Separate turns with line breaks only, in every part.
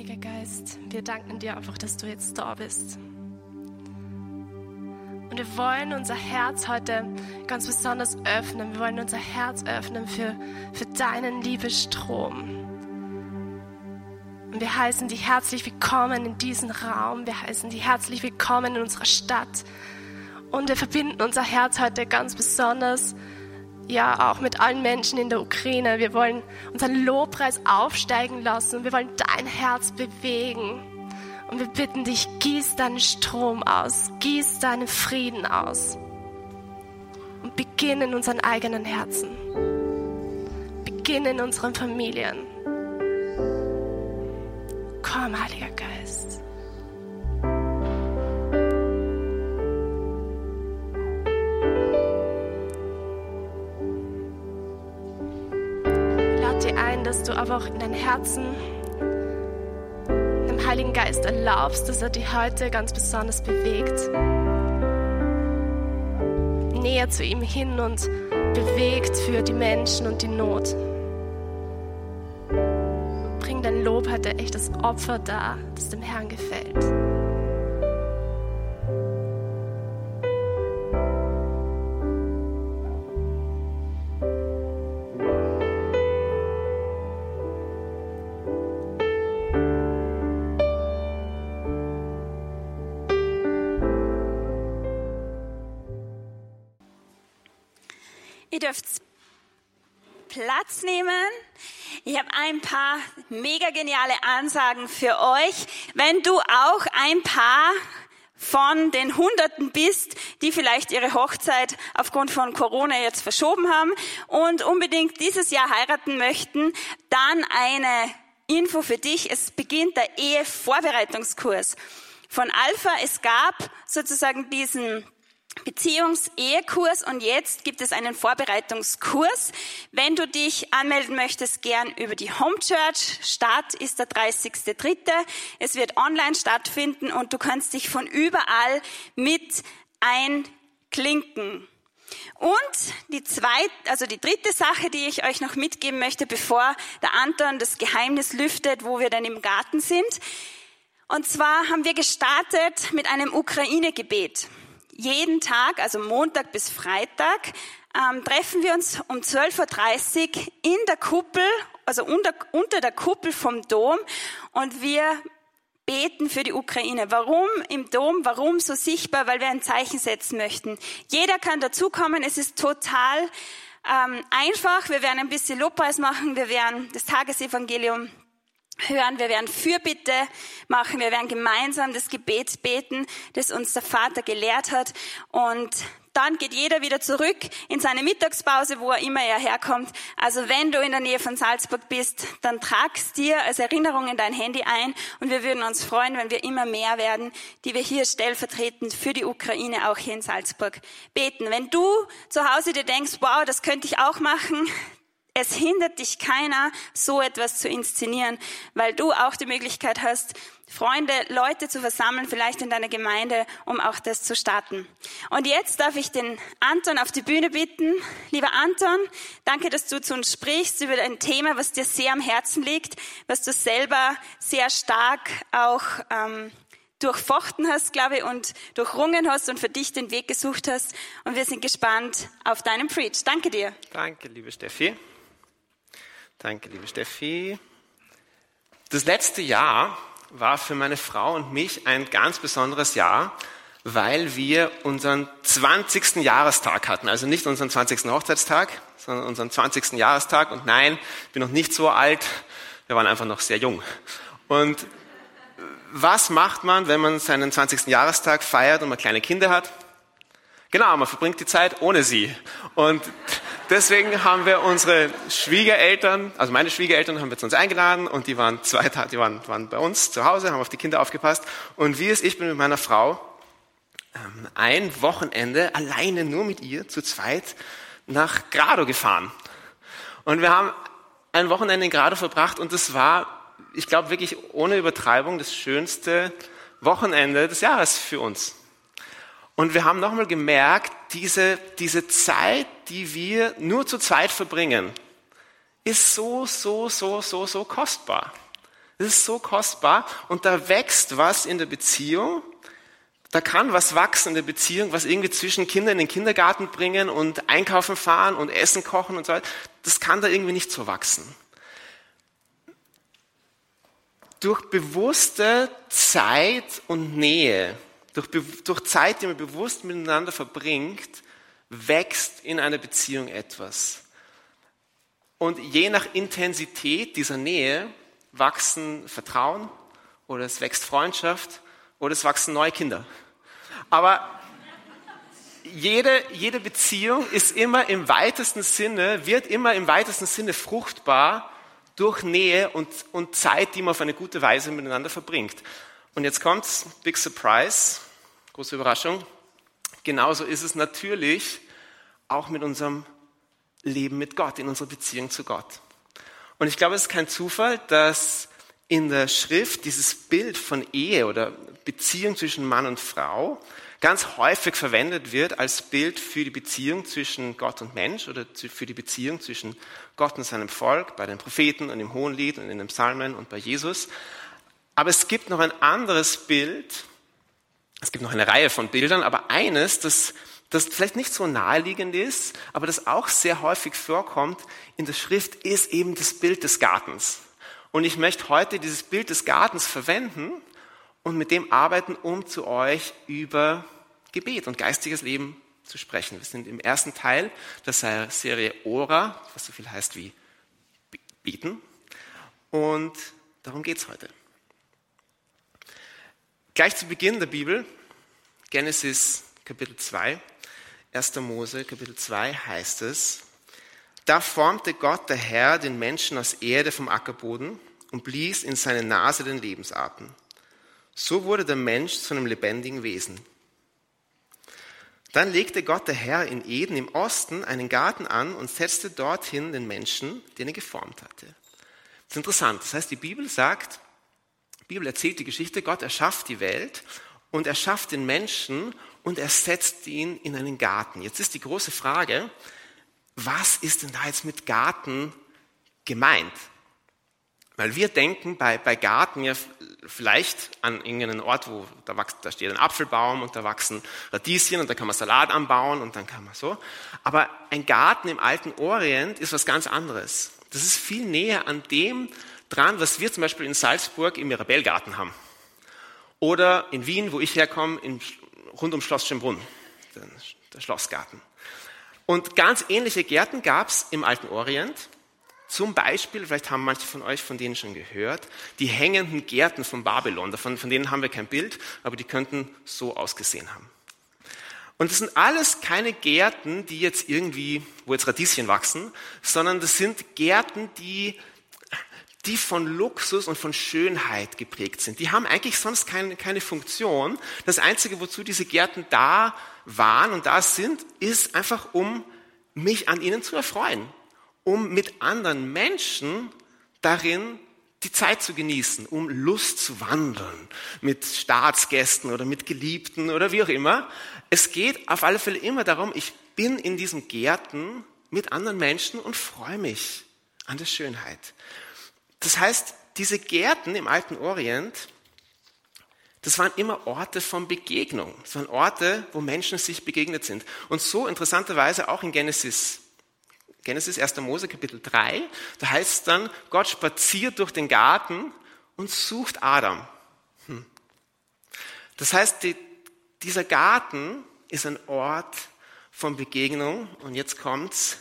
Heiliger Geist, wir danken dir einfach, dass du jetzt da bist. Und wir wollen unser Herz heute ganz besonders öffnen. Wir wollen unser Herz öffnen für, für deinen Liebestrom. Und wir heißen dich herzlich willkommen in diesen Raum. Wir heißen dich herzlich willkommen in unserer Stadt. Und wir verbinden unser Herz heute ganz besonders, ja, auch mit allen Menschen in der Ukraine. Wir wollen unseren Lobpreis aufsteigen lassen. Wir wollen dein Herz bewegen. Und wir bitten dich, gieß deinen Strom aus, gieß deinen Frieden aus. Und beginn in unseren eigenen Herzen. Beginn in unseren Familien. Komm, Heiliger Geist. Ich lade dir ein, dass du aber auch in dein Herzen Heiligen Geist erlaubst, dass er dich heute ganz besonders bewegt. Näher zu ihm hin und bewegt für die Menschen und die Not. Bring dein Lob heute echt das Opfer da, das dem Herrn gefällt.
Platz nehmen. Ich habe ein paar mega geniale Ansagen für euch. Wenn du auch ein paar von den Hunderten bist, die vielleicht ihre Hochzeit aufgrund von Corona jetzt verschoben haben und unbedingt dieses Jahr heiraten möchten, dann eine Info für dich. Es beginnt der Ehevorbereitungskurs von Alpha. Es gab sozusagen diesen Beziehungs-Ehekurs und jetzt gibt es einen Vorbereitungskurs. Wenn du dich anmelden möchtest, gern über die Homechurch. Start ist der 30.3. Es wird online stattfinden und du kannst dich von überall mit einklinken. Und die zweite, also die dritte Sache, die ich euch noch mitgeben möchte, bevor der Anton das Geheimnis lüftet, wo wir dann im Garten sind. Und zwar haben wir gestartet mit einem Ukraine-Gebet jeden Tag, also Montag bis Freitag, ähm, treffen wir uns um 12.30 Uhr in der Kuppel, also unter, unter der Kuppel vom Dom und wir beten für die Ukraine. Warum im Dom? Warum so sichtbar? Weil wir ein Zeichen setzen möchten. Jeder kann dazukommen. Es ist total ähm, einfach. Wir werden ein bisschen Lobpreis machen. Wir werden das Tagesevangelium hören, wir werden Fürbitte machen, wir werden gemeinsam das Gebet beten, das uns der Vater gelehrt hat und dann geht jeder wieder zurück in seine Mittagspause, wo er immer er herkommt. Also wenn du in der Nähe von Salzburg bist, dann tragst dir als Erinnerung in dein Handy ein und wir würden uns freuen, wenn wir immer mehr werden, die wir hier stellvertretend für die Ukraine auch hier in Salzburg beten. Wenn du zu Hause dir denkst, wow, das könnte ich auch machen, es hindert dich keiner, so etwas zu inszenieren, weil du auch die Möglichkeit hast, Freunde, Leute zu versammeln, vielleicht in deiner Gemeinde, um auch das zu starten. Und jetzt darf ich den Anton auf die Bühne bitten. Lieber Anton, danke, dass du zu uns sprichst über ein Thema, was dir sehr am Herzen liegt, was du selber sehr stark auch ähm, durchfochten hast, glaube ich, und durchrungen hast und für dich den Weg gesucht hast. Und wir sind gespannt auf deinen Preach. Danke dir.
Danke, liebe Steffi. Danke, liebe Steffi. Das letzte Jahr war für meine Frau und mich ein ganz besonderes Jahr, weil wir unseren 20. Jahrestag hatten. Also nicht unseren 20. Hochzeitstag, sondern unseren 20. Jahrestag. Und nein, ich bin noch nicht so alt. Wir waren einfach noch sehr jung. Und was macht man, wenn man seinen 20. Jahrestag feiert und man kleine Kinder hat? Genau, man verbringt die Zeit ohne sie. Und Deswegen haben wir unsere Schwiegereltern, also meine Schwiegereltern haben wir zu uns eingeladen und die waren zwei Tage, die waren, waren bei uns zu Hause, haben auf die Kinder aufgepasst. Und wie es ich bin mit meiner Frau ähm, ein Wochenende alleine nur mit ihr zu zweit nach Grado gefahren. Und wir haben ein Wochenende in Grado verbracht und das war, ich glaube wirklich ohne Übertreibung, das schönste Wochenende des Jahres für uns. Und wir haben nochmal gemerkt, diese, diese Zeit, die wir nur zu zweit verbringen, ist so, so, so, so, so kostbar. Das ist so kostbar und da wächst was in der Beziehung. Da kann was wachsen in der Beziehung, was irgendwie zwischen Kindern in den Kindergarten bringen und einkaufen fahren und Essen kochen und so weiter. Das kann da irgendwie nicht so wachsen. Durch bewusste Zeit und Nähe, durch, durch Zeit, die man bewusst miteinander verbringt, wächst in einer Beziehung etwas. Und je nach Intensität dieser Nähe wachsen Vertrauen oder es wächst Freundschaft oder es wachsen neue Kinder. Aber jede, jede Beziehung ist immer im weitesten Sinne, wird immer im weitesten Sinne fruchtbar durch Nähe und, und Zeit, die man auf eine gute Weise miteinander verbringt. Und jetzt kommt's, Big Surprise, große Überraschung. Genauso ist es natürlich auch mit unserem Leben mit Gott, in unserer Beziehung zu Gott. Und ich glaube, es ist kein Zufall, dass in der Schrift dieses Bild von Ehe oder Beziehung zwischen Mann und Frau ganz häufig verwendet wird als Bild für die Beziehung zwischen Gott und Mensch oder für die Beziehung zwischen Gott und seinem Volk, bei den Propheten und im Hohenlied und in den Psalmen und bei Jesus. Aber es gibt noch ein anderes Bild, es gibt noch eine Reihe von Bildern, aber eines, das das vielleicht nicht so naheliegend ist, aber das auch sehr häufig vorkommt in der Schrift, ist eben das Bild des Gartens. Und ich möchte heute dieses Bild des Gartens verwenden und mit dem arbeiten, um zu euch über Gebet und geistiges Leben zu sprechen. Wir sind im ersten Teil der Serie Ora, was so viel heißt wie beten. Und darum geht's heute. Gleich zu Beginn der Bibel, Genesis Kapitel 2, 1. Mose, Kapitel 2 heißt es, da formte Gott, der Herr, den Menschen aus Erde vom Ackerboden und blies in seine Nase den Lebensatem. So wurde der Mensch zu einem lebendigen Wesen. Dann legte Gott, der Herr, in Eden im Osten einen Garten an und setzte dorthin den Menschen, den er geformt hatte. Das ist interessant. Das heißt, die Bibel sagt, Bibel erzählt die Geschichte, Gott erschafft die Welt und er schafft den Menschen und er setzt ihn in einen Garten. Jetzt ist die große Frage, was ist denn da jetzt mit Garten gemeint? Weil wir denken bei, bei Garten ja vielleicht an irgendeinen Ort, wo da, wächst, da steht ein Apfelbaum und da wachsen Radieschen und da kann man Salat anbauen und dann kann man so. Aber ein Garten im alten Orient ist was ganz anderes. Das ist viel näher an dem dran, was wir zum Beispiel in Salzburg im Mirabellgarten haben. Oder in Wien, wo ich herkomme, in rund um Schloss Schönbrunn, der Schlossgarten. Und ganz ähnliche Gärten gab es im alten Orient. Zum Beispiel, vielleicht haben manche von euch von denen schon gehört, die hängenden Gärten von Babylon. Davon, von denen haben wir kein Bild, aber die könnten so ausgesehen haben. Und das sind alles keine Gärten, die jetzt irgendwie, wo jetzt Radieschen wachsen, sondern das sind Gärten, die die von Luxus und von Schönheit geprägt sind. Die haben eigentlich sonst keine, keine Funktion. Das Einzige, wozu diese Gärten da waren und da sind, ist einfach, um mich an ihnen zu erfreuen, um mit anderen Menschen darin die Zeit zu genießen, um Lust zu wandeln, mit Staatsgästen oder mit Geliebten oder wie auch immer. Es geht auf alle Fälle immer darum, ich bin in diesen Gärten mit anderen Menschen und freue mich an der Schönheit. Das heißt, diese Gärten im alten Orient, das waren immer Orte von Begegnung. Das waren Orte, wo Menschen sich begegnet sind. Und so interessanterweise auch in Genesis, Genesis 1. Mose Kapitel 3, da heißt es dann, Gott spaziert durch den Garten und sucht Adam. Hm. Das heißt, die, dieser Garten ist ein Ort von Begegnung. Und jetzt kommt's.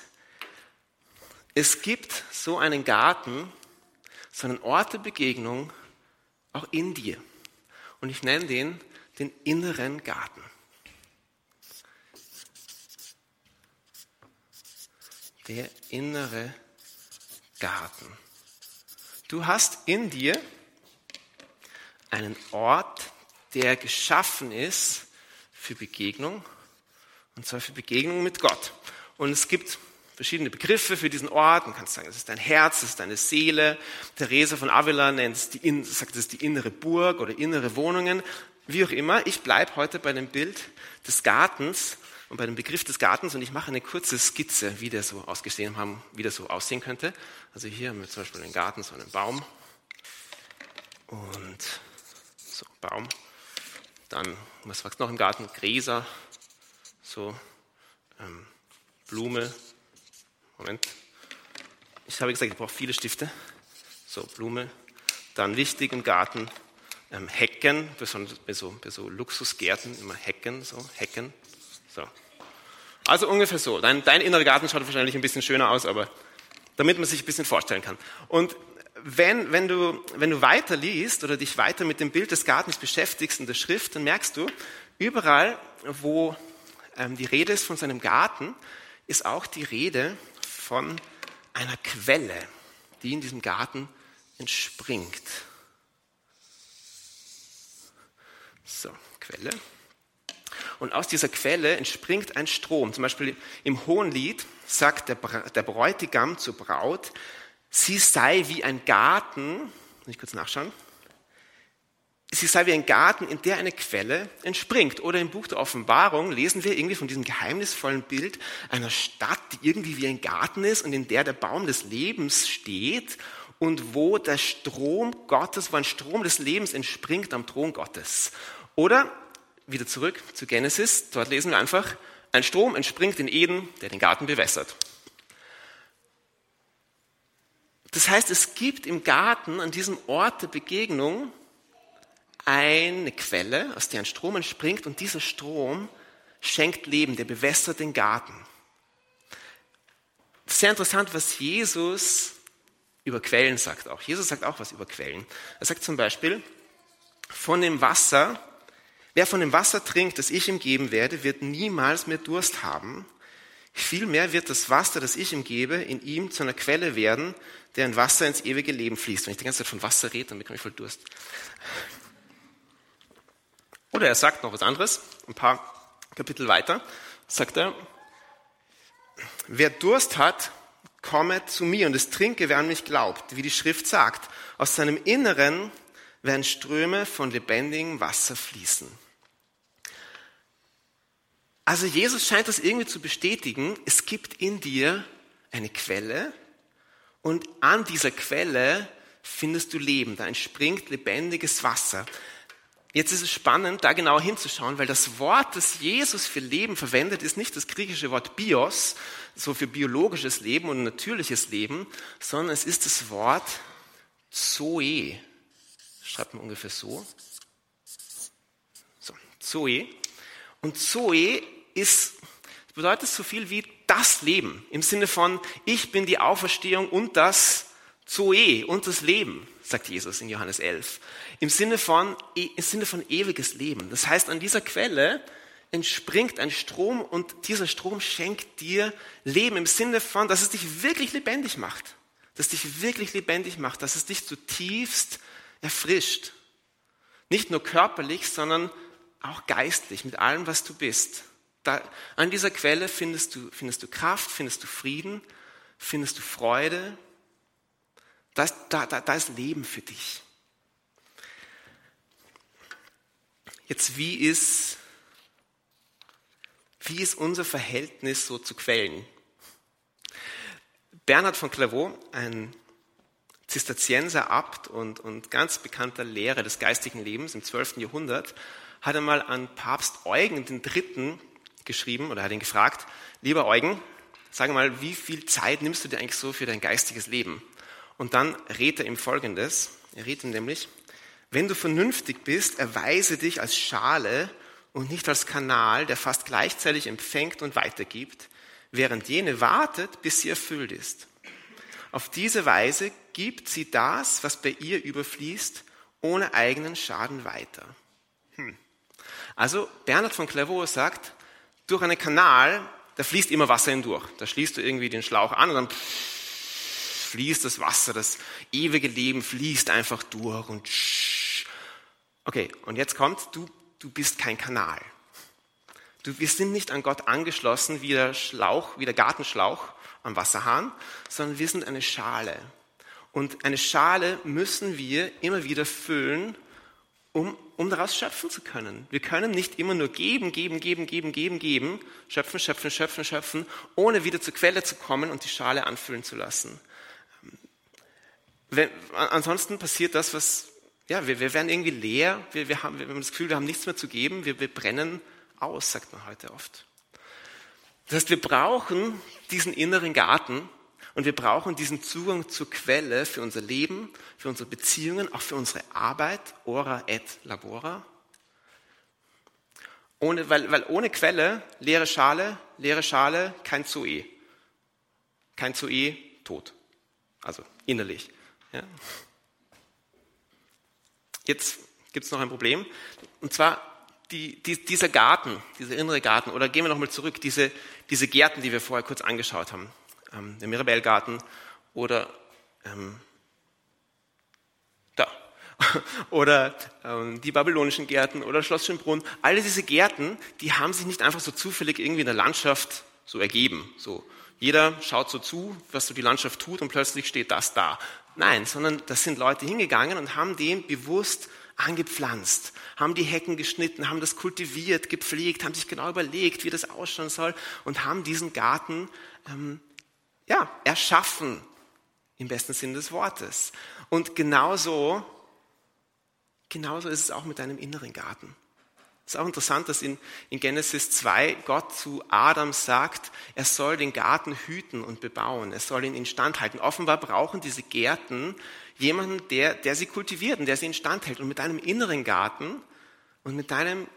Es gibt so einen Garten, sondern Ort der Begegnung auch in dir. Und ich nenne den den inneren Garten. Der innere Garten. Du hast in dir einen Ort, der geschaffen ist für Begegnung, und zwar für Begegnung mit Gott. Und es gibt verschiedene Begriffe für diesen Ort. Man kann sagen, es ist dein Herz, es ist deine Seele. Therese von Avila nennt es die, sagt, es ist die innere Burg oder innere Wohnungen. Wie auch immer, ich bleibe heute bei dem Bild des Gartens und bei dem Begriff des Gartens und ich mache eine kurze Skizze, wie der so ausgesehen haben, wie der so aussehen könnte. Also hier haben wir zum Beispiel einen Garten, so einen Baum. Baum. Dann, was wächst noch im Garten? Gräser, so ähm, Blume. Moment. Ich habe gesagt, ich brauche viele Stifte. So, Blume. Dann wichtig im Garten, ähm, Hecken, besonders bei so, bei so Luxusgärten immer Hecken, so, Hecken. So. Also ungefähr so. Dein, dein innerer Garten schaut wahrscheinlich ein bisschen schöner aus, aber damit man sich ein bisschen vorstellen kann. Und wenn, wenn, du, wenn du weiter liest oder dich weiter mit dem Bild des Gartens beschäftigst in der Schrift, dann merkst du, überall, wo ähm, die Rede ist von seinem Garten, ist auch die Rede von einer Quelle, die in diesem Garten entspringt. So, Quelle. Und aus dieser Quelle entspringt ein Strom. Zum Beispiel im Hohenlied sagt der, der Bräutigam zur Braut, sie sei wie ein Garten, muss ich kurz nachschauen, sie sei wie ein Garten, in der eine Quelle entspringt. Oder im Buch der Offenbarung lesen wir irgendwie von diesem geheimnisvollen Bild einer Stadt, die irgendwie wie ein Garten ist und in der der Baum des Lebens steht und wo der Strom Gottes, wo ein Strom des Lebens entspringt am Thron Gottes. Oder wieder zurück zu Genesis, dort lesen wir einfach, ein Strom entspringt in Eden, der den Garten bewässert. Das heißt, es gibt im Garten, an diesem Ort der Begegnung, eine Quelle, aus der ein Strom entspringt und dieser Strom schenkt Leben, der bewässert den Garten. Sehr interessant, was Jesus über Quellen sagt auch. Jesus sagt auch was über Quellen. Er sagt zum Beispiel, von dem Wasser, wer von dem Wasser trinkt, das ich ihm geben werde, wird niemals mehr Durst haben. Vielmehr wird das Wasser, das ich ihm gebe, in ihm zu einer Quelle werden, deren Wasser ins ewige Leben fließt. Wenn ich die ganze Zeit von Wasser rede, dann bekomme ich voll Durst. Oder er sagt noch was anderes, ein paar Kapitel weiter, sagt er, wer Durst hat, komme zu mir und es trinke, wer an mich glaubt, wie die Schrift sagt. Aus seinem Inneren werden Ströme von lebendigem Wasser fließen. Also Jesus scheint das irgendwie zu bestätigen, es gibt in dir eine Quelle und an dieser Quelle findest du Leben, da entspringt lebendiges Wasser. Jetzt ist es spannend, da genauer hinzuschauen, weil das Wort, das Jesus für Leben verwendet, ist nicht das griechische Wort bios, so für biologisches Leben und natürliches Leben, sondern es ist das Wort Zoe. Schreibt man ungefähr so. So, Zoe. Und Zoe ist, bedeutet so viel wie das Leben, im Sinne von, ich bin die Auferstehung und das Zoe und das Leben, sagt Jesus in Johannes 11. Im Sinne von, im Sinne von ewiges Leben. Das heißt, an dieser Quelle entspringt ein Strom und dieser Strom schenkt dir Leben im Sinne von, dass es dich wirklich lebendig macht. Dass es dich wirklich lebendig macht, dass es dich zutiefst erfrischt. Nicht nur körperlich, sondern auch geistlich, mit allem, was du bist. Da, an dieser Quelle findest du, findest du Kraft, findest du Frieden, findest du Freude, da ist, da, da, da ist Leben für dich. Jetzt, wie ist, wie ist unser Verhältnis so zu Quellen? Bernhard von Clairvaux, ein Zisterzienser Abt und, und ganz bekannter Lehrer des geistigen Lebens im 12. Jahrhundert, hat einmal an Papst Eugen III. geschrieben oder hat ihn gefragt, lieber Eugen, sag mal, wie viel Zeit nimmst du dir eigentlich so für dein geistiges Leben? Und dann rät er ihm Folgendes. Er rät ihm nämlich, wenn du vernünftig bist, erweise dich als Schale und nicht als Kanal, der fast gleichzeitig empfängt und weitergibt, während jene wartet, bis sie erfüllt ist. Auf diese Weise gibt sie das, was bei ihr überfließt, ohne eigenen Schaden weiter. Hm. Also Bernhard von Clairvaux sagt, durch einen Kanal, da fließt immer Wasser hindurch. Da schließt du irgendwie den Schlauch an und dann fließt das Wasser, das ewige Leben fließt einfach durch und sch. Okay, und jetzt kommt, du, du bist kein Kanal. Du, wir sind nicht an Gott angeschlossen wie der Schlauch, wie der Gartenschlauch am Wasserhahn, sondern wir sind eine Schale. Und eine Schale müssen wir immer wieder füllen, um, um daraus schöpfen zu können. Wir können nicht immer nur geben, geben, geben, geben, geben, geben, schöpfen, schöpfen, schöpfen, schöpfen, ohne wieder zur Quelle zu kommen und die Schale anfüllen zu lassen. Wenn, ansonsten passiert das, was ja, wir, wir werden irgendwie leer, wir, wir, haben, wir haben das Gefühl, wir haben nichts mehr zu geben, wir, wir brennen aus, sagt man heute oft. Das heißt, wir brauchen diesen inneren Garten und wir brauchen diesen Zugang zur Quelle für unser Leben, für unsere Beziehungen, auch für unsere Arbeit, ora et labora. Ohne, weil, weil ohne Quelle, leere Schale, leere Schale, kein Zoe. Kein Zoe, tot. Also innerlich. Ja. Jetzt gibt es noch ein Problem. Und zwar die, die, dieser Garten, dieser innere Garten, oder gehen wir nochmal zurück, diese, diese Gärten, die wir vorher kurz angeschaut haben. Ähm, der Mirabellgarten oder ähm, da. oder ähm, die babylonischen Gärten oder Schloss Schönbrunn. Alle diese Gärten, die haben sich nicht einfach so zufällig irgendwie in der Landschaft so ergeben. So, jeder schaut so zu, was so die Landschaft tut und plötzlich steht das da. Nein, sondern das sind Leute hingegangen und haben den bewusst angepflanzt, haben die Hecken geschnitten, haben das kultiviert, gepflegt, haben sich genau überlegt, wie das ausschauen soll und haben diesen Garten ähm, ja, erschaffen, im besten Sinne des Wortes. Und genauso, genauso ist es auch mit deinem inneren Garten. Es ist auch interessant, dass in, in Genesis 2 Gott zu Adam sagt, er soll den Garten hüten und bebauen, er soll ihn instand halten. Offenbar brauchen diese Gärten jemanden, der, der sie kultiviert und der sie instand hält. Und mit deinem inneren Garten und mit deinem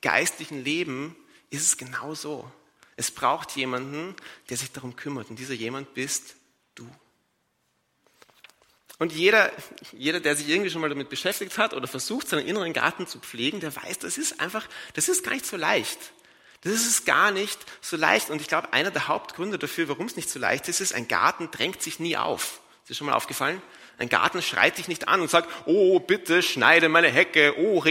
geistlichen Leben ist es genau so. Es braucht jemanden, der sich darum kümmert. Und dieser jemand bist. Und jeder, jeder, der sich irgendwie schon mal damit beschäftigt hat oder versucht, seinen inneren Garten zu pflegen, der weiß, das ist einfach, das ist gar nicht so leicht. Das ist gar nicht so leicht. Und ich glaube, einer der Hauptgründe dafür, warum es nicht so leicht ist, ist, ein Garten drängt sich nie auf. Ist dir schon mal aufgefallen? Ein Garten schreit dich nicht an und sagt, oh, bitte schneide meine Hecke, oh,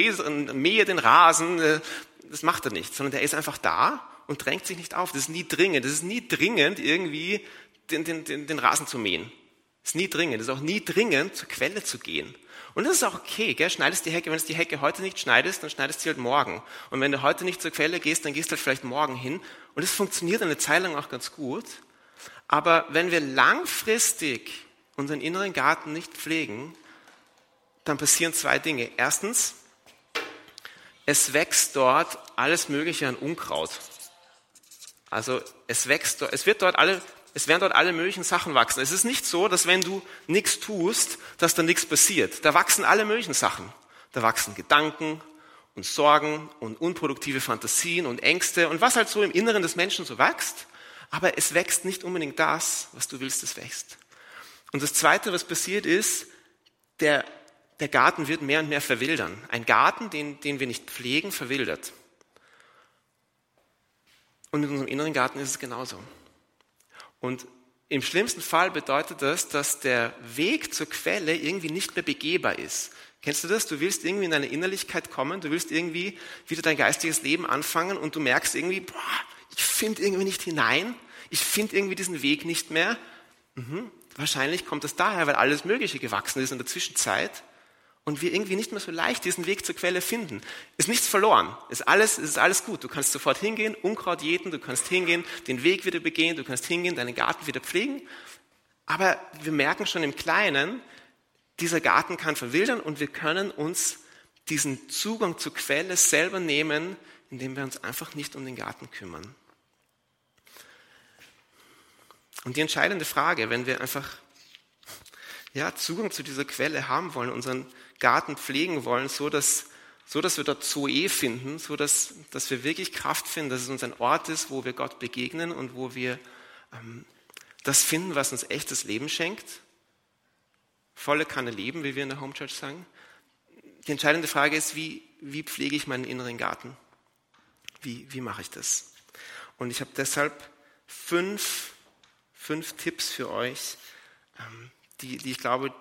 mähe den Rasen. Das macht er nicht, sondern der ist einfach da und drängt sich nicht auf. Das ist nie dringend. Das ist nie dringend, irgendwie den, den, den, den Rasen zu mähen. Ist nie dringend. Ist auch nie dringend, zur Quelle zu gehen. Und das ist auch okay, gell? schneidest die Hecke. Wenn du die Hecke heute nicht schneidest, dann schneidest du sie halt morgen. Und wenn du heute nicht zur Quelle gehst, dann gehst du halt vielleicht morgen hin. Und das funktioniert eine Zeit lang auch ganz gut. Aber wenn wir langfristig unseren inneren Garten nicht pflegen, dann passieren zwei Dinge. Erstens, es wächst dort alles Mögliche an Unkraut. Also es wächst, es wird dort alle, es werden dort alle möglichen Sachen wachsen. Es ist nicht so, dass wenn du nichts tust, dass da nichts passiert. Da wachsen alle möglichen Sachen. Da wachsen Gedanken und Sorgen und unproduktive Fantasien und Ängste und was halt so im Inneren des Menschen so wächst. Aber es wächst nicht unbedingt das, was du willst, es wächst. Und das Zweite, was passiert ist, der, der Garten wird mehr und mehr verwildern. Ein Garten, den, den wir nicht pflegen, verwildert. Und mit unserem inneren Garten ist es genauso. Und im schlimmsten Fall bedeutet das, dass der Weg zur Quelle irgendwie nicht mehr begehbar ist. Kennst du das? Du willst irgendwie in deine Innerlichkeit kommen, du willst irgendwie wieder dein geistiges Leben anfangen und du merkst irgendwie, boah, ich finde irgendwie nicht hinein, ich finde irgendwie diesen Weg nicht mehr. Mhm. Wahrscheinlich kommt das daher, weil alles Mögliche gewachsen ist in der Zwischenzeit und wir irgendwie nicht mehr so leicht diesen Weg zur Quelle finden. Ist nichts verloren. Ist alles, ist alles gut. Du kannst sofort hingehen, Unkraut jäten, du kannst hingehen, den Weg wieder begehen, du kannst hingehen, deinen Garten wieder pflegen. Aber wir merken schon im Kleinen, dieser Garten kann verwildern und wir können uns diesen Zugang zur Quelle selber nehmen, indem wir uns einfach nicht um den Garten kümmern. Und die entscheidende Frage, wenn wir einfach ja, Zugang zu dieser Quelle haben wollen, unseren Garten pflegen wollen, so dass, so dass wir dort Zoe finden, so dass, dass wir wirklich Kraft finden, dass es uns ein Ort ist, wo wir Gott begegnen und wo wir ähm, das finden, was uns echtes Leben schenkt. Volle Kanne Leben, wie wir in der Home Church sagen. Die entscheidende Frage ist, wie, wie pflege ich meinen inneren Garten? Wie, wie mache ich das? Und ich habe deshalb fünf, fünf Tipps für euch, ähm, die, die ich glaube,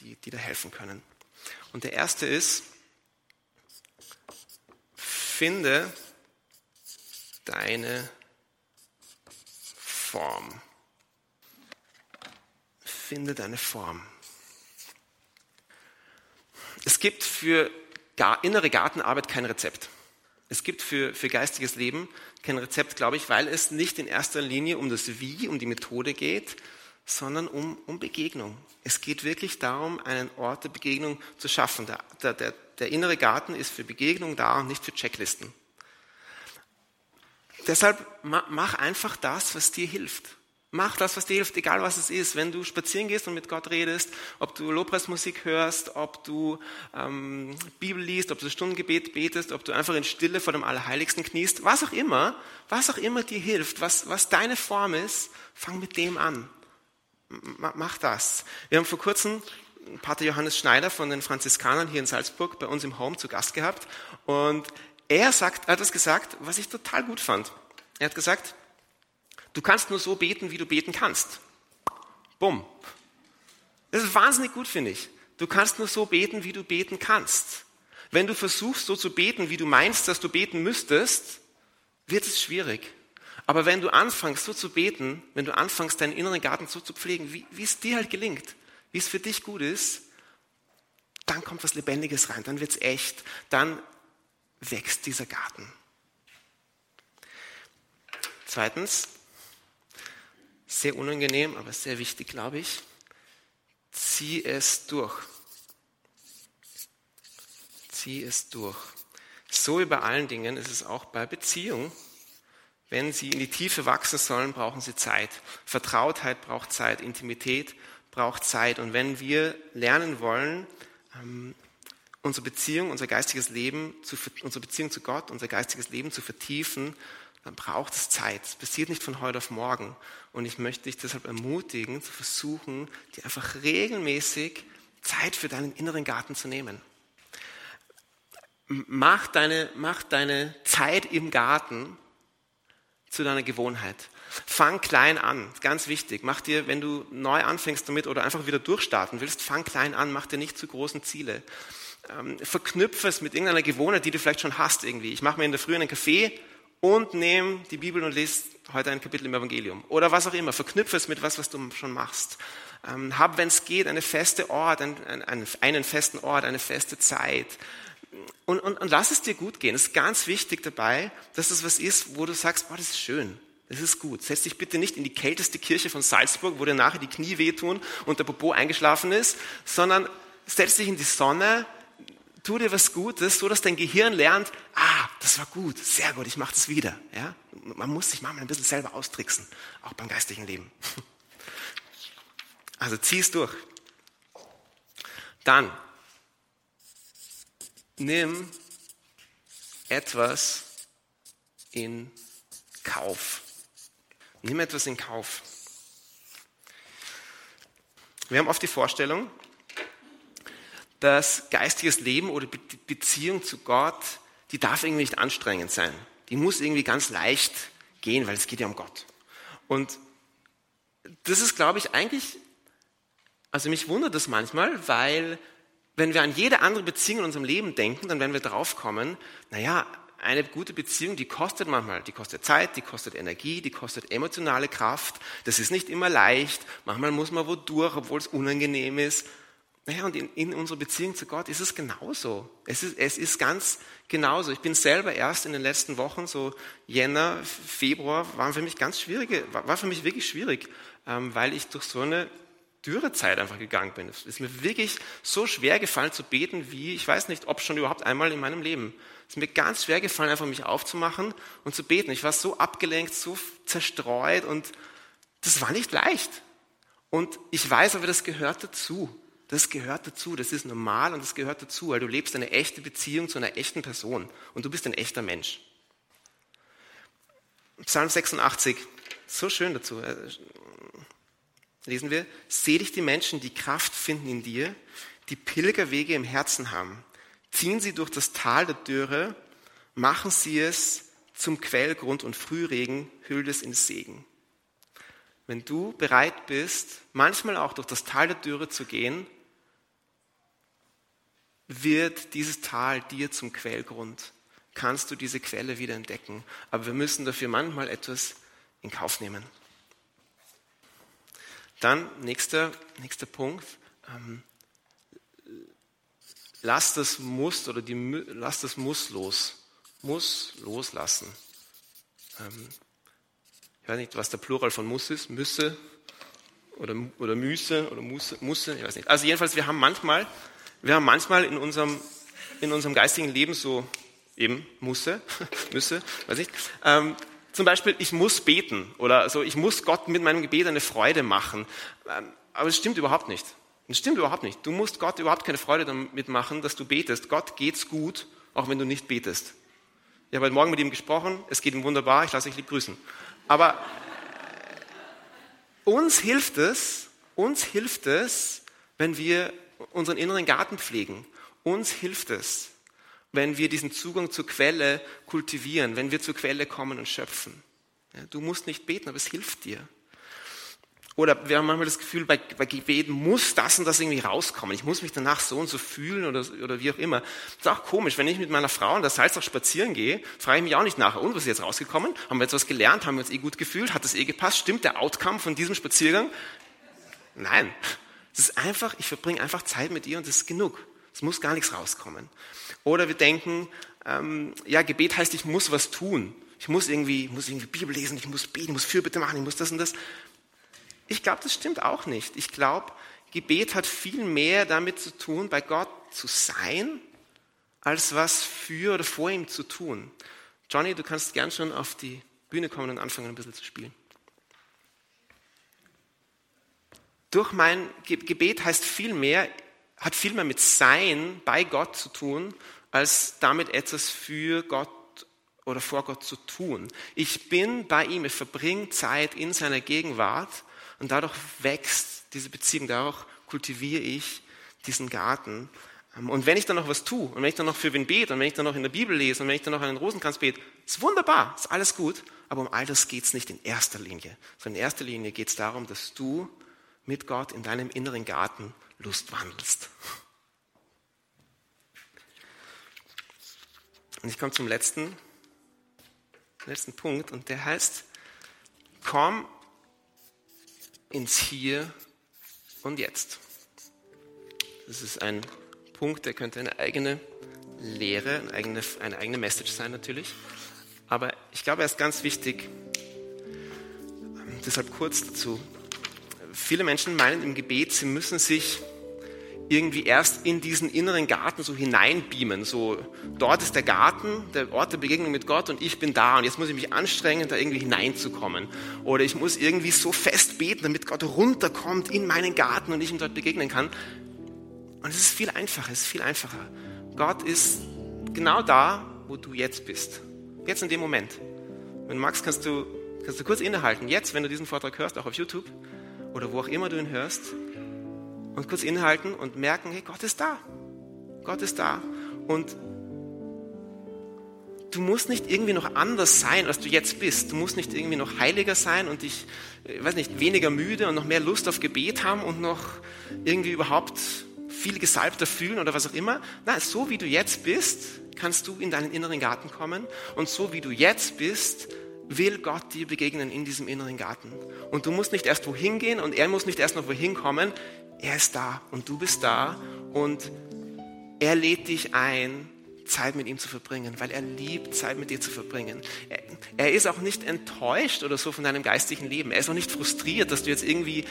die, die da helfen können. Und der erste ist, finde deine Form. Finde deine Form. Es gibt für innere Gartenarbeit kein Rezept. Es gibt für, für geistiges Leben kein Rezept, glaube ich, weil es nicht in erster Linie um das Wie, um die Methode geht, sondern um, um Begegnung. Es geht wirklich darum, einen Ort der Begegnung zu schaffen. Der, der, der innere Garten ist für Begegnung da und nicht für Checklisten. Deshalb mach einfach das, was dir hilft. Mach das, was dir hilft, egal was es ist. Wenn du spazieren gehst und mit Gott redest, ob du Lobpreismusik hörst, ob du ähm, Bibel liest, ob du Stundengebet betest, ob du einfach in Stille vor dem Allerheiligsten kniest, was auch immer, was auch immer dir hilft, was, was deine Form ist, fang mit dem an. Mach das. Wir haben vor kurzem Pater Johannes Schneider von den Franziskanern hier in Salzburg bei uns im Home zu Gast gehabt und er sagt, er hat das gesagt, was ich total gut fand. Er hat gesagt, Du kannst nur so beten, wie du beten kannst. Bumm. Das ist wahnsinnig gut, finde ich. Du kannst nur so beten, wie du beten kannst. Wenn du versuchst, so zu beten, wie du meinst, dass du beten müsstest, wird es schwierig. Aber wenn du anfängst, so zu beten, wenn du anfängst, deinen inneren Garten so zu pflegen, wie, wie es dir halt gelingt, wie es für dich gut ist, dann kommt was Lebendiges rein, dann wird es echt, dann wächst dieser Garten. Zweitens, sehr unangenehm, aber sehr wichtig, glaube ich. Zieh es durch. Zieh es durch. So wie bei allen Dingen ist es auch bei Beziehungen. Wenn sie in die Tiefe wachsen sollen, brauchen sie Zeit. Vertrautheit braucht Zeit, Intimität braucht Zeit. Und wenn wir lernen wollen, ähm, unsere Beziehung, unser geistiges Leben, unsere Beziehung zu Gott, unser geistiges Leben zu vertiefen, dann braucht es Zeit. Es passiert nicht von heute auf morgen. Und ich möchte dich deshalb ermutigen, zu versuchen, dir einfach regelmäßig Zeit für deinen inneren Garten zu nehmen. Mach deine, mach deine Zeit im Garten zu deiner Gewohnheit. Fang klein an, ganz wichtig. Mach dir, wenn du neu anfängst damit oder einfach wieder durchstarten willst, fang klein an, mach dir nicht zu großen Ziele. Ähm, verknüpfe es mit irgendeiner Gewohnheit, die du vielleicht schon hast irgendwie. Ich mache mir in der Früh einen Kaffee, und nimm die Bibel und lese heute ein Kapitel im Evangelium. Oder was auch immer. Verknüpfe es mit was, was du schon machst. Ähm, hab, wenn es geht, eine feste Ort, einen, einen, einen, festen Ort, eine feste Zeit. Und, und, und lass es dir gut gehen. Es ist ganz wichtig dabei, dass es was ist, wo du sagst, boah, das ist schön. Das ist gut. Setz dich bitte nicht in die kälteste Kirche von Salzburg, wo dir nachher die Knie wehtun und der Popo eingeschlafen ist, sondern setz dich in die Sonne, tu dir was Gutes, so dass dein Gehirn lernt, ah, das war gut, sehr gut, ich mache das wieder. Ja? Man muss sich manchmal ein bisschen selber austricksen, auch beim geistigen Leben. Also zieh es durch. Dann nimm etwas in Kauf. Nimm etwas in Kauf. Wir haben oft die Vorstellung, dass geistiges Leben oder Beziehung zu Gott, die darf irgendwie nicht anstrengend sein. Die muss irgendwie ganz leicht gehen, weil es geht ja um Gott. Und das ist, glaube ich, eigentlich, also mich wundert das manchmal, weil wenn wir an jede andere Beziehung in unserem Leben denken, dann werden wir draufkommen, naja, eine gute Beziehung, die kostet manchmal, die kostet Zeit, die kostet Energie, die kostet emotionale Kraft. Das ist nicht immer leicht. Manchmal muss man wo durch, obwohl es unangenehm ist. Naja, und in, in unserer Beziehung zu Gott ist es genauso. Es ist, es ist ganz genauso. Ich bin selber erst in den letzten Wochen, so Jänner, Februar, waren für mich ganz schwierige, war, für mich wirklich schwierig, ähm, weil ich durch so eine Dürrezeit einfach gegangen bin. Es ist mir wirklich so schwer gefallen zu beten, wie, ich weiß nicht, ob schon überhaupt einmal in meinem Leben. Es ist mir ganz schwer gefallen, einfach mich aufzumachen und zu beten. Ich war so abgelenkt, so zerstreut und das war nicht leicht. Und ich weiß aber, das gehört dazu. Das gehört dazu, das ist normal und das gehört dazu, weil du lebst eine echte Beziehung zu einer echten Person und du bist ein echter Mensch. Psalm 86, so schön dazu. Lesen wir, selig die Menschen, die Kraft finden in dir, die Pilgerwege im Herzen haben. Ziehen sie durch das Tal der Dürre, machen sie es zum Quellgrund und Frühregen hüllt es in Segen. Wenn du bereit bist, manchmal auch durch das Tal der Dürre zu gehen, wird dieses Tal dir zum Quellgrund. Kannst du diese Quelle wieder entdecken. Aber wir müssen dafür manchmal etwas in Kauf nehmen. Dann nächster, nächster Punkt. Ähm, lass das Muss oder die, lass das Muss los. Muss loslassen. Ähm, ich weiß nicht, was der Plural von Muss ist. Müsse oder, oder Müsse oder Musse, Musse, ich weiß nicht. Also jedenfalls, wir haben manchmal, wir haben manchmal in unserem, in unserem geistigen Leben so eben Musse, Müsse, weiß nicht. Ähm, zum Beispiel, ich muss beten oder so, ich muss Gott mit meinem Gebet eine Freude machen. Ähm, aber es stimmt überhaupt nicht. Das stimmt überhaupt nicht. Du musst Gott überhaupt keine Freude damit machen, dass du betest. Gott geht's gut, auch wenn du nicht betest. Ich habe heute Morgen mit ihm gesprochen, es geht ihm wunderbar, ich lasse euch lieb grüßen. Aber uns hilft es, uns hilft es, wenn wir unseren inneren Garten pflegen. Uns hilft es, wenn wir diesen Zugang zur Quelle kultivieren, wenn wir zur Quelle kommen und schöpfen. du musst nicht beten, aber es hilft dir. Oder wir haben manchmal das Gefühl, bei, bei Gebeten muss das und das irgendwie rauskommen. Ich muss mich danach so und so fühlen oder, oder wie auch immer. Das ist auch komisch. Wenn ich mit meiner Frau in der Salzach spazieren gehe, frage ich mich auch nicht nachher, und was ist jetzt rausgekommen? Haben wir jetzt was gelernt? Haben wir uns eh gut gefühlt? Hat das eh gepasst? Stimmt der Outcome von diesem Spaziergang? Nein. Es ist einfach, ich verbringe einfach Zeit mit ihr und das ist genug. Es muss gar nichts rauskommen. Oder wir denken, ähm, ja, Gebet heißt, ich muss was tun. Ich muss irgendwie, muss irgendwie Bibel lesen, ich muss beten, ich muss Fürbitte machen, ich muss das und das. Ich glaube, das stimmt auch nicht. Ich glaube, Gebet hat viel mehr damit zu tun, bei Gott zu sein, als was für oder vor ihm zu tun. Johnny, du kannst gern schon auf die Bühne kommen und anfangen, ein bisschen zu spielen. Durch mein Gebet heißt viel mehr, hat viel mehr mit Sein bei Gott zu tun, als damit etwas für Gott oder vor Gott zu tun. Ich bin bei ihm, ich verbringe Zeit in seiner Gegenwart und dadurch wächst diese Beziehung, dadurch kultiviere ich diesen Garten. Ähm, und wenn ich dann noch was tue, und wenn ich dann noch für wen bete, und wenn ich dann noch in der Bibel lese, und wenn ich dann noch einen Rosenkranz bete, ist wunderbar, ist alles gut, aber um all das geht es nicht in erster Linie. Sondern in erster Linie geht es darum, dass du mit Gott in deinem inneren Garten Lust wandelst. Und ich komme zum letzten, letzten Punkt, und der heißt, komm ins Hier und Jetzt. Das ist ein Punkt, der könnte eine eigene Lehre, eine eigene, eine eigene Message sein natürlich. Aber ich glaube, er ist ganz wichtig. Deshalb kurz dazu. Viele Menschen meinen im Gebet, sie müssen sich irgendwie erst in diesen inneren Garten so hineinbeamen. So, dort ist der Garten, der Ort der Begegnung mit Gott und ich bin da und jetzt muss ich mich anstrengen, da irgendwie hineinzukommen. Oder ich muss irgendwie so fest beten, damit Gott runterkommt in meinen Garten und ich ihm dort begegnen kann. Und es ist viel einfacher, es ist viel einfacher. Gott ist genau da, wo du jetzt bist. Jetzt in dem Moment. Wenn du magst, kannst du, kannst du kurz innehalten. Jetzt, wenn du diesen Vortrag hörst, auch auf YouTube oder wo auch immer du ihn hörst, und kurz inhalten und merken, hey, Gott ist da. Gott ist da. Und du musst nicht irgendwie noch anders sein, als du jetzt bist. Du musst nicht irgendwie noch heiliger sein und dich, ich äh, weiß nicht, weniger müde und noch mehr Lust auf Gebet haben und noch irgendwie überhaupt viel gesalbter fühlen oder was auch immer. Nein, so wie du jetzt bist, kannst du in deinen inneren Garten kommen und so wie du jetzt bist, will Gott dir begegnen in diesem inneren Garten. Und du musst nicht erst wohin gehen und er muss nicht erst noch wohin kommen. Er ist da und du bist da und er lädt dich ein, Zeit mit ihm zu verbringen, weil er liebt, Zeit mit dir zu verbringen. Er, er, ist auch nicht enttäuscht oder so von deinem geistlichen Leben. Er ist auch nicht frustriert, dass du jetzt irgendwie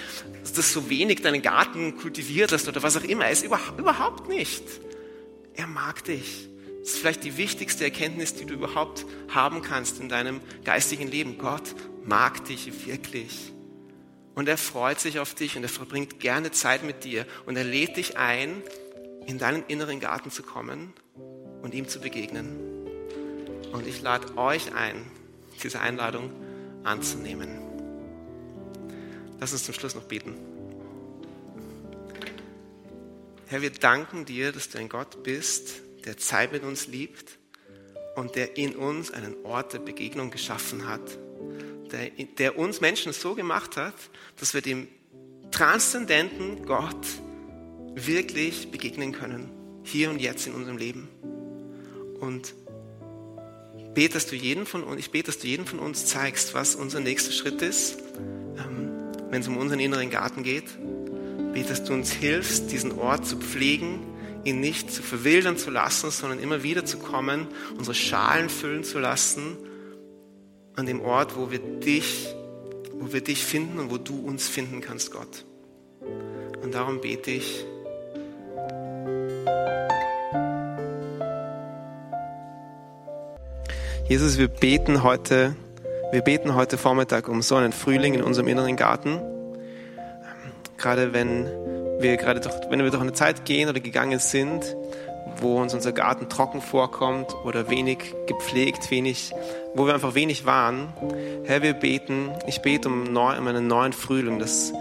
das so wenig deinen Garten kultiviert hast oder was auch immer. Er ist über, überhaupt nicht. Er mag dich. Das ist vielleicht die wichtigste Erkenntnis, die du überhaupt haben kannst in deinem geistigen Leben. Gott mag dich wirklich. Und er freut sich auf dich und er verbringt gerne Zeit mit dir und er lädt dich ein, in deinen inneren Garten zu kommen und ihm zu begegnen. Und ich lade euch ein, diese Einladung anzunehmen. Lass uns zum Schluss noch beten. Herr, wir danken dir, dass du ein Gott bist, der Zeit mit uns liebt und der in uns einen Ort der Begegnung geschaffen hat der, der uns Menschen so gemacht hat, dass wir dem transzendenten Gott wirklich begegnen können, hier und jetzt in unserem Leben. Und bete, dass du jeden von uns, ich bete, dass du jedem von uns zeigst, was unser nächster Schritt ist, ähm, wenn es um unseren inneren Garten geht. Bete, dass du uns hilfst, diesen Ort zu pflegen, ihn nicht zu verwildern zu lassen, sondern immer wieder zu kommen, unsere Schalen füllen zu lassen an dem Ort, wo wir dich wo wir dich finden und wo du uns finden kannst, Gott. Und darum bete ich, Jesus, wir beten heute, wir beten heute Vormittag um so einen Frühling in unserem inneren Garten. Gerade wenn wir gerade doch, wenn wir durch eine Zeit gehen oder gegangen sind, wo uns unser Garten trocken vorkommt oder wenig gepflegt, wenig, wo wir einfach wenig waren. Herr, wir beten, ich bete um, neu, um einen neuen Frühling, dass,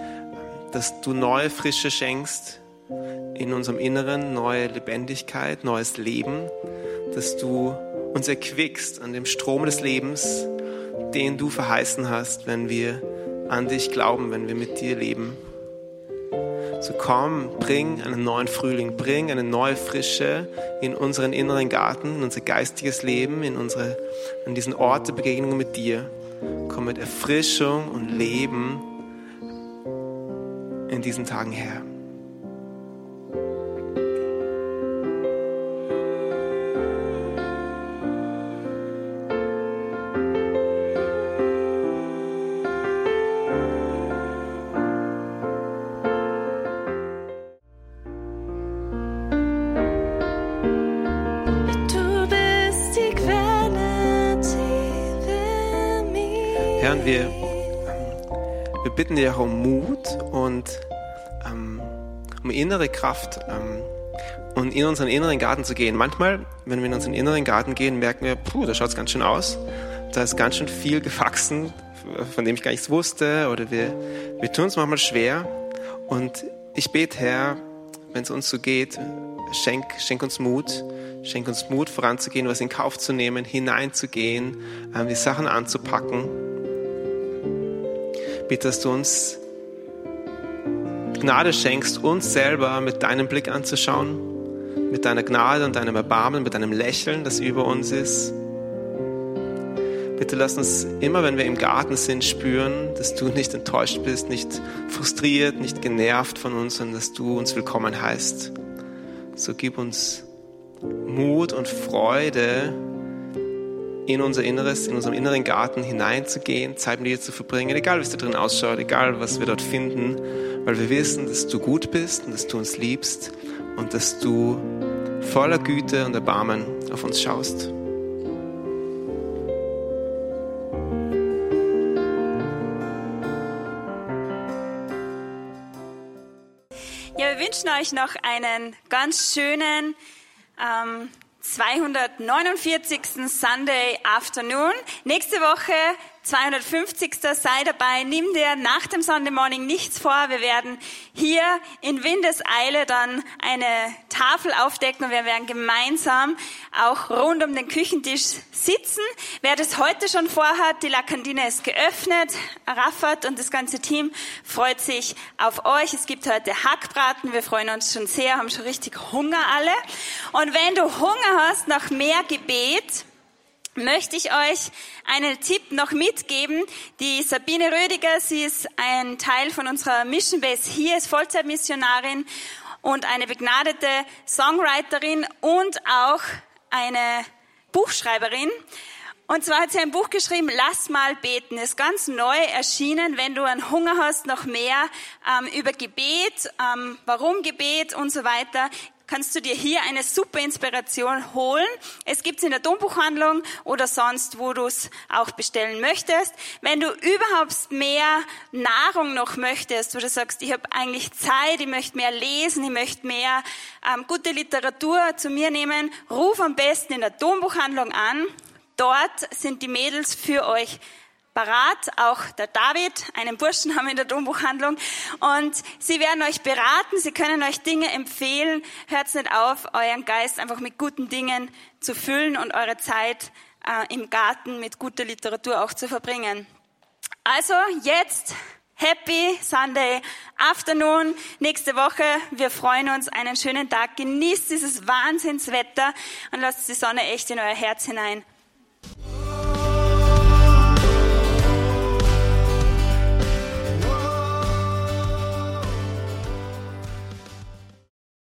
dass du neue Frische schenkst in unserem Inneren, neue Lebendigkeit, neues Leben, dass du uns erquickst an dem Strom des Lebens, den du verheißen hast, wenn wir an dich glauben, wenn wir mit dir leben. So komm, bring einen neuen Frühling, bring eine neue Frische in unseren inneren Garten, in unser geistiges Leben, in, unsere, in diesen Ort der Begegnung mit dir. Komm mit Erfrischung und Leben in diesen Tagen her. Bitten dich auch um Mut und ähm, um innere Kraft ähm, und in unseren inneren Garten zu gehen. Manchmal, wenn wir in unseren inneren Garten gehen, merken wir, puh, da schaut es ganz schön aus. Da ist ganz schön viel gewachsen, von dem ich gar nichts wusste. Oder wir, wir tun es manchmal schwer. Und ich bete, Herr, wenn es uns so geht, schenk, schenk uns Mut. Schenk uns Mut, voranzugehen, was in Kauf zu nehmen, hineinzugehen, ähm, die Sachen anzupacken bitte, dass du uns Gnade schenkst, uns selber mit deinem Blick anzuschauen, mit deiner Gnade und deinem Erbarmen, mit deinem Lächeln, das über uns ist. Bitte lass uns immer, wenn wir im Garten sind, spüren, dass du nicht enttäuscht bist, nicht frustriert, nicht genervt von uns, sondern dass du uns willkommen heißt. So gib uns Mut und Freude, in unser Inneres, in unserem inneren Garten hineinzugehen, Zeit mit dir zu verbringen, egal wie es da drin ausschaut, egal was wir dort finden, weil wir wissen, dass du gut bist und dass du uns liebst und dass du voller Güte und Erbarmen auf uns schaust.
Ja, wir wünschen euch noch einen ganz schönen ähm, 249. Sunday Afternoon. Nächste Woche 250. sei dabei. Nimm dir nach dem Sunday Morning nichts vor. Wir werden hier in Windeseile dann eine Tafel aufdecken und wir werden gemeinsam auch rund um den Küchentisch sitzen. Wer das heute schon vorhat, die La Cantine ist geöffnet. Raffat und das ganze Team freut sich auf euch. Es gibt heute Hackbraten. Wir freuen uns schon sehr, haben schon richtig Hunger alle. Und wenn du Hunger hast nach mehr Gebet, möchte ich euch einen Tipp noch mitgeben. Die Sabine Rödiger, sie ist ein Teil von unserer Mission Base hier, ist Vollzeitmissionarin und eine begnadete Songwriterin und auch eine Buchschreiberin. Und zwar hat sie ein Buch geschrieben, Lass mal beten. Ist ganz neu erschienen, wenn du einen Hunger hast, noch mehr ähm, über Gebet, ähm, warum Gebet und so weiter kannst du dir hier eine super Inspiration holen. Es gibt's in der Dombuchhandlung oder sonst, wo du es auch bestellen möchtest. Wenn du überhaupt mehr Nahrung noch möchtest, wo du sagst, ich habe eigentlich Zeit, ich möchte mehr lesen, ich möchte mehr ähm, gute Literatur zu mir nehmen, ruf am besten in der Dombuchhandlung an. Dort sind die Mädels für euch parat, auch der David, einen Burschen haben wir in der Dombuchhandlung. Und sie werden euch beraten, sie können euch Dinge empfehlen. Hört nicht auf, euren Geist einfach mit guten Dingen zu füllen und eure Zeit äh, im Garten mit guter Literatur auch zu verbringen. Also jetzt Happy Sunday Afternoon. Nächste Woche. Wir freuen uns. Einen schönen Tag. Genießt dieses Wahnsinnswetter und lasst die Sonne echt in euer Herz hinein